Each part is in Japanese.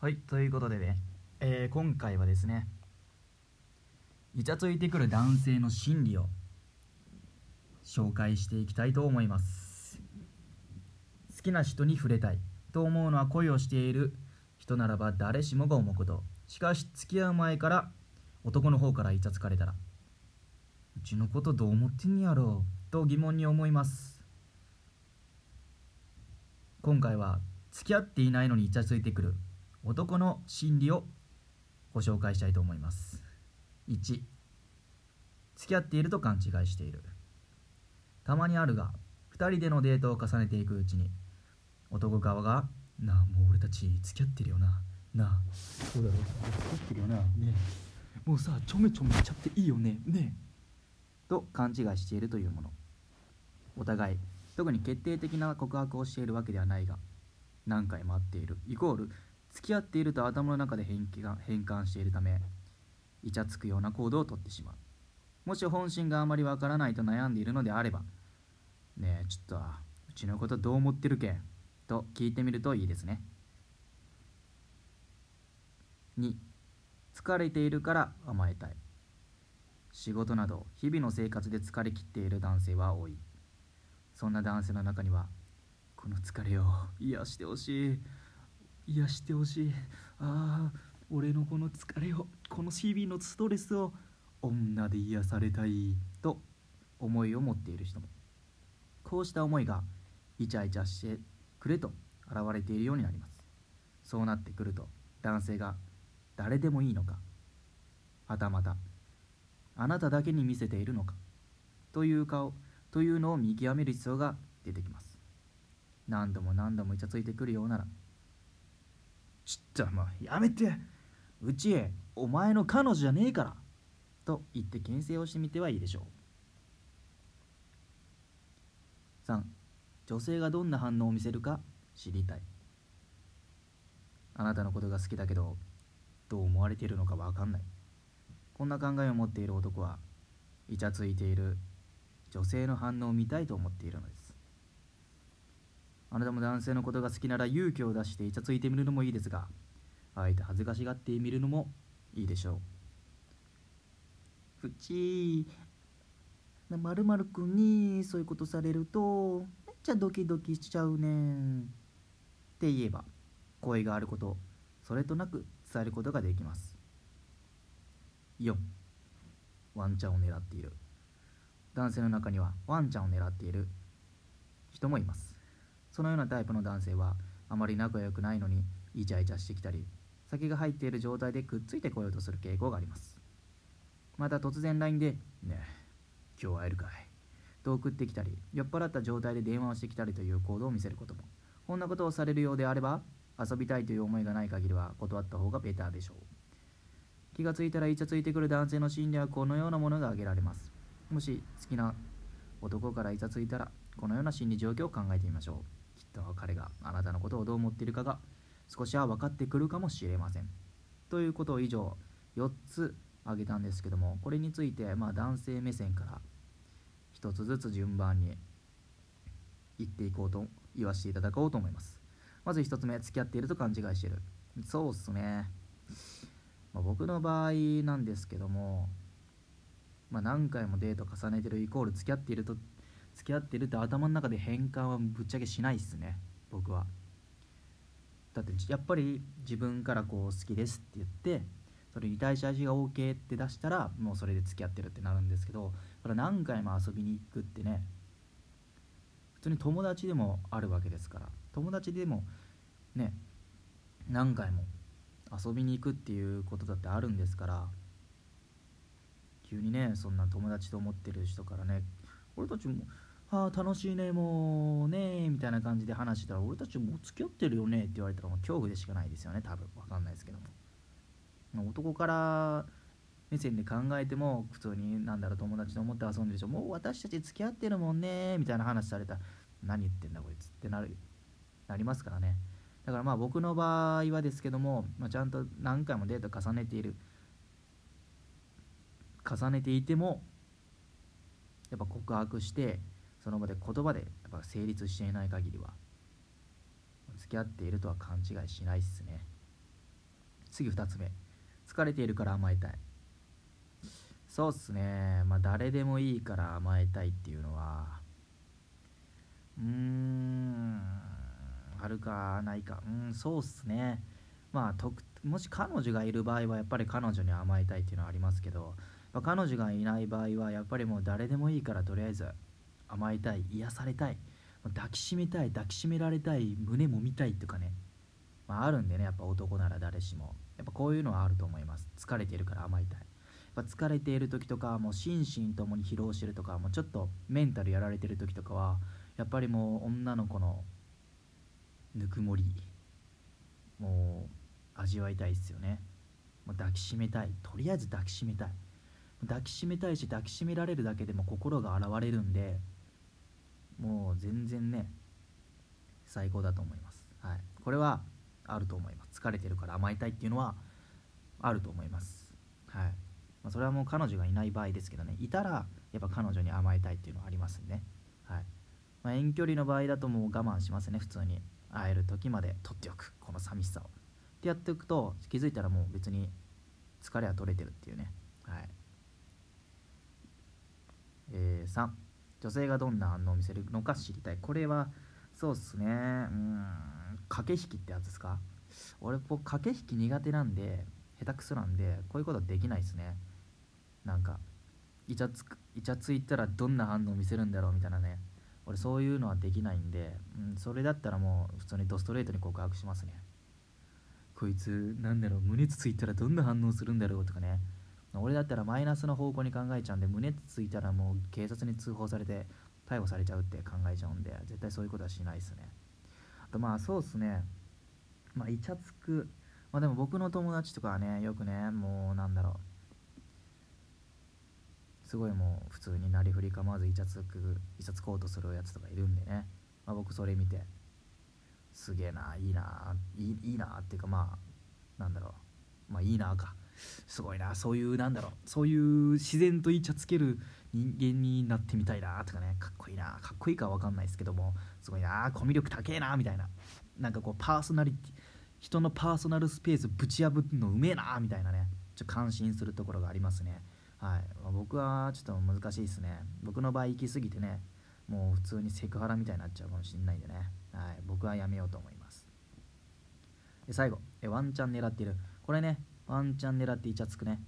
はいということでね、えー今回はですねイチャついてくる男性の心理を紹介していきたいと思います。好きな人に触れたいと思うのは恋をしている人ならば誰しもが思うこと。しかし付き合う前から男の方からイチャつかれたらうちのことどう思ってんやろうと疑問に思います。今回は付き合っていないのにイチャついてくる男の心理をご紹介したいと思います。1付き合っていると勘違いしている。たまにあるが2人でのデートを重ねていくうちに男側が「なあもう俺たち付き合ってるよな。なあ。そうだろ。付き合ってるよな。ねえ。もうさちょめちょめしちゃっていいよね。ねえ」と勘違いしているというもの。お互い特に決定的な告白をしているわけではないが何回も会っている。イコール付き合っていると頭の中で変換変換しているためイチャつくような行動をとってしまう。もし本心があまりわからないと悩んでいるのであればねえちょっとうちのことどう思ってるけんと聞いてみるといいですね。2疲れているから甘えたい。仕事など日々の生活で疲れ切っている男性は多い。そんな男性の中にはこの疲れを癒してほしい。癒してほしい。ああ俺のこの疲れをこの日々のストレスを女で癒されたいと思いを持っている人も。こうした思いがイチャイチャしてくれと現れているようになります。そうなってくると男性が誰でもいいのかはたまたあなただけに見せているのかという顔というのを見極める必要が出てきます。何度も何度もイチャついてくるようならちょっともうやめてうちへお前の彼女じゃねえからと言って牽制をしてみてはいいでしょう。3女性がどんな反応を見せるか知りたい。あなたのことが好きだけどどう思われているのかわかんない。こんな考えを持っている男はイチャついている女性の反応を見たいと思っているのです。あなたも男性のことが好きなら勇気を出してイチャついてみるのもいいですがあえて恥ずかしがってみるのもいいでしょう。ふちまるまるくんにそういうことされるとめっちゃドキドキしちゃうねん。って言えば声があることそれとなく伝えることができます。4ワンちゃんを狙っている。男性の中にはワンちゃんを狙っている人もいます。そのようなタイプの男性はあまり仲良くないのにイチャイチャしてきたり酒が入っている状態でくっついてこようとする傾向があります。また突然 LINE で「ねえ今日会えるかい?」と送ってきたり酔っ払った状態で電話をしてきたりという行動を見せることもこんなことをされるようであれば遊びたいという思いがない限りは断った方がベターでしょう。気がついたらイチャついてくる男性の心理はこのようなものが挙げられます。もし好きな男からイチャついたらこのような心理状況を考えてみましょう。と彼があなたのことをどう思っているかが少しは分かってくるかもしれません。ということを以上4つ挙げたんですけどもこれについてまあ男性目線から1つずつ順番に言っていこうと言わせていただこうと思います。まず1つ目付き合っていると勘違いしてる。そうっすね、まあ、僕の場合なんですけどもまあ、何回もデート重ねてるイコール付き合っていると付き合ってるって頭の中で変換はぶっちゃけしないっすね。僕は。だってやっぱり自分からこう好きですって言ってそれに対して味が OK って出したらもうそれで付き合ってるってなるんですけどこれ何回も遊びに行くってね普通に友達でもあるわけですから友達でもね何回も遊びに行くっていうことだってあるんですから急にねそんな友達と思ってる人からね俺たちも「ああ楽しいねもうね」みたいな感じで話したら「俺たちもう付き合ってるよね」って言われたらもう恐怖でしかないですよね多分分かんないですけども。男から目線で考えても普通になんだろう友達と思って遊んでるでしょもう私たち付き合ってるもんねみたいな話されたら何言ってんだこいつってなるなりますからね。だからまあ僕の場合はですけども、まあ、ちゃんと何回もデート重ねている重ねていてもやっぱ告白してその場で言葉でやっぱ成立していない限りは付き合っているとは勘違いしないっすね。次2つ目。疲れているから甘えたい。そうっすね。まあ誰でもいいから甘えたいっていうのはうーんあるかないか。うんそうっすね。まあともし彼女がいる場合はやっぱり彼女に甘えたいっていうのはありますけど、まあ、彼女がいない場合はやっぱりもう誰でもいいからとりあえず甘えたい癒されたい抱きしめたい抱きしめられたい胸もみたいとかね、まあ、あるんでねやっぱ男なら誰しも。やっぱこういうのはあると思います。疲れているから甘えたい。やっぱ疲れている時とかもう心身ともに疲労してるとかもうちょっとメンタルやられてる時とかはやっぱりもう女の子のぬくもりもう味わいたいですよね。もう抱きしめたい。とりあえず抱きしめたい。抱きしめたいし抱きしめられるだけでも心が洗われるんでもう全然ね最高だと思います、はい、これはあると思います。疲れてるから甘えたいっていうのはあると思います。はい、まあ、それはもう彼女がいない場合ですけどね。いたらやっぱ彼女に甘えたいっていうのはありますね、はい。まあ、遠距離の場合だともう我慢しますね。普通に。会える時まで。取っておく。この寂しさを。ってやっておくと気づいたらもう別に疲れは取れてるっていうね。はい。えー、3女性がどんな反応を見せるのか知りたい。これはそうっすね。うん。駆け引きってやつですか？俺こう駆け引き苦手なんで下手くそなんでこういうことできないですね。なんかイチャつくイチャついたらどんな反応を見せるんだろうみたいなね。俺そういうのはできないんで、うん、それだったらもう普通にドストレートに告白しますね。こいつなんだろう胸つついたらどんな反応するんだろうとかね。俺だったらマイナスの方向に考えちゃうんで胸ついたらもう警察に通報されて逮捕されちゃうって考えちゃうんで絶対そういうことはしないですね。あとまあそうっすね。まあイチャつく。まあでも僕の友達とかはねよくねもうなんだろう。すごいもう普通になりふり構わずイチャつくイチャつこうとするやつとかいるんでね、まあ、僕それ見てすげえないいないいいいなっていうかまあなんだろう。まあいいなか。すごいなそういうなんだろうそういう自然とイチャつける人間になってみたいなとかねかっこいいなかっこいいかは分かんないですけどもすごいなコミュ力高えなみたいな。なんかこうパーソナリティ人のパーソナルスペースぶち破るのうめえなみたいなねちょっと感心するところがありますね。はい、ま、僕はちょっと難しいですね。僕の場合行き過ぎてねもう普通にセクハラみたいになっちゃうかもしれないんでね、はい、僕はやめようと思います。で最後。えワンチャン狙っている。これねワンチャン狙ってイチャつくね。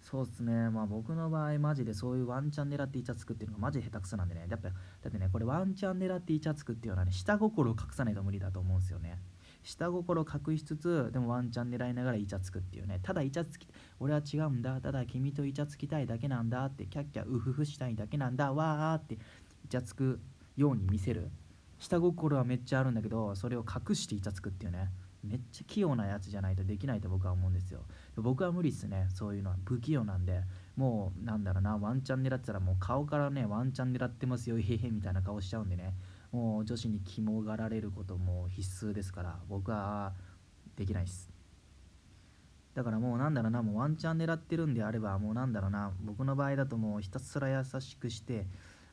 そうっすね。まあ僕の場合マジでそういうワンチャン狙ってイチャつくっていうのがマジ下手くそなんでね。やっぱだってねこれワンチャン狙ってイチャつくっていうのはね下心を隠さないと無理だと思うんですよね。下心を隠しつつでもワンチャン狙いながらイチャつくっていうね。ただイチャつき俺は違うんだ。ただ君とイチャつきたいだけなんだって。キャッキャウフフしたいだけなんだ。わーってイチャつくように見せる。下心はめっちゃあるんだけどそれを隠してイチャつくっていうね。めっちゃ器用なやつじゃないとできないと僕は思うんですよ。僕は無理っすねそういうのは。不器用なんで。もうなんだろうなワンチャン狙ってたらもう顔からねワンチャン狙ってますよへへみたいな顔しちゃうんでね。もう女子に肝がられることも必須ですから僕はできないです。だからもうなんだろうなもうワンチャン狙ってるんであればもうなんだろうな僕の場合だともうひたすら優しくして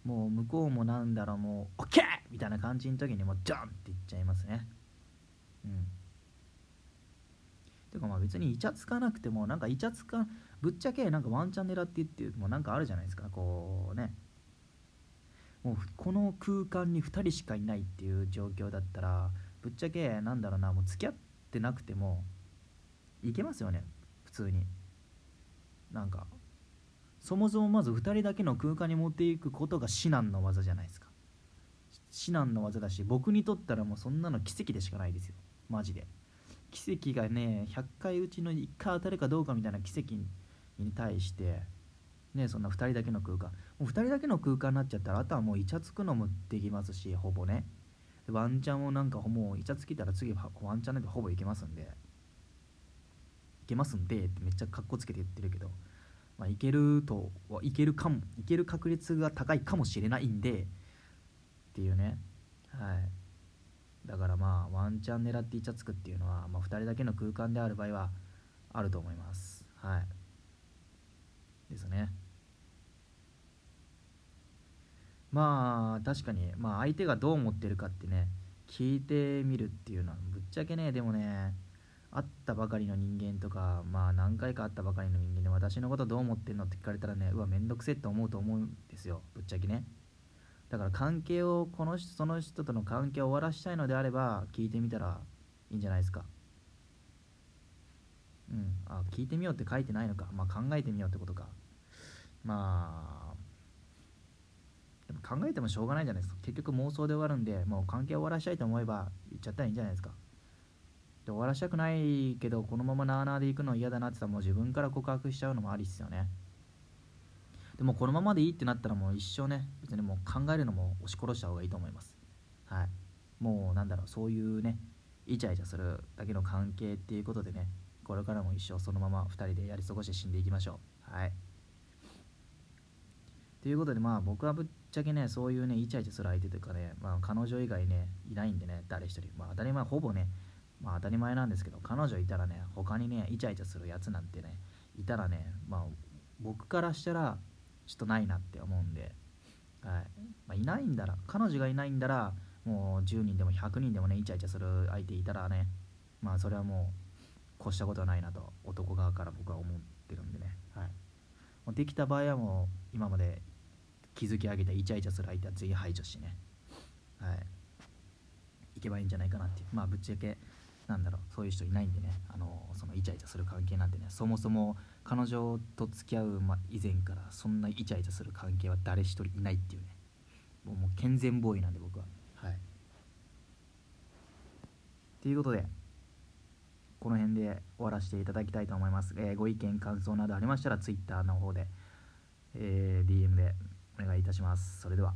もう向こうもなんだろうもう OK! みたいな感じの時にもうジャンって言っちゃいますね。うん。てかまあ別にイチャつかなくてもなんかイチャつかぶっちゃけなんかワンチャン狙ってっていうもなんかあるじゃないですかこうね。もうこの空間に2人しかいないっていう状況だったらぶっちゃけなんだろうなもう付き合ってなくてもいけますよね。普通に。なんかそもそもまず2人だけの空間に持っていくことが至難の技じゃないですか。至難の技だし僕にとったらもうそんなの奇跡でしかないですよ。マジで。奇跡がね100回うちの1回当たるかどうかみたいな奇跡に対してねそんな2人だけの空間。もう2人だけの空間になっちゃったらあとはもうイチャつくのもできますしほぼね。ワンチャンもなんかもうイチャつきたら次はワンチャンなんてほぼいけますんで。いけますんでってめっちゃかっこつけて言ってるけど。まあ、いけるといけるかもいける確率が高いかもしれないんでっていうね。はい。だからまあワンチャン狙ってイチャつくっていうのは、まあ、2人だけの空間である場合はあると思います。はい。ですね。まあ確かに、まあ、相手がどう思ってるかってね聞いてみるっていうのはぶっちゃけねでもね会ったばかりの人間とかまあ何回か会ったばかりの人間で私のことどう思ってんのって聞かれたらねうわめんどくせえって思うと思うんですよ。ぶっちゃけね。だから関係をこの人その人との関係を終わらしたいのであれば聞いてみたらいいんじゃないですか。うん。あ聞いてみようって書いてないのか。まあ考えてみようってことか。まあでも考えてもしょうがないじゃないですか。結局妄想で終わるんでもう関係を終わらしたいと思えば言っちゃったらいいんじゃないですか。で終わらしたくないけどこのままなあなあで行くの嫌だなって言ったらもう自分から告白しちゃうのもありっすよね。でもこのままでいいってなったらもう一生ね別にもう考えるのも押し殺した方がいいと思います。はい。もうなんだろうそういうねイチャイチャするだけの関係っていうことでねこれからも一生そのまま2人でやり過ごして死んでいきましょう。はい。ということでまあ僕はぶっちゃけねそういうねイチャイチャする相手というかね、まあ、彼女以外ねいないんでね誰一人。まあ当たり前ほぼねまあ当たり前なんですけど彼女いたらね他にねイチャイチャするやつなんてねいたらねまあ僕からしたらちょっとないなって思うんで、はい。まあ、いないんだら彼女がいないんだらもう10人でも100人でもねイチャイチャする相手いたらねまあそれはもう越したことはないなと男側から僕は思ってるんでね、はい、もうできた場合はもう今まで築き上げたイチャイチャする相手は全員排除してね。はい。いけばいいんじゃないかなっていう。まあぶっちゃけなんだろうそういう人いないんでねあのそのイチャイチャする関係なんてねそもそも彼女と付き合う、ま、以前からそんなイチャイチャする関係は誰一人いないっていうね。もうもう健全ボーイなんで僕は。はい。ということでこの辺で終わらせていただきたいと思います、えー、ご意見感想などありましたら Twitter の方で、えー、DM でお願いいたします。それでは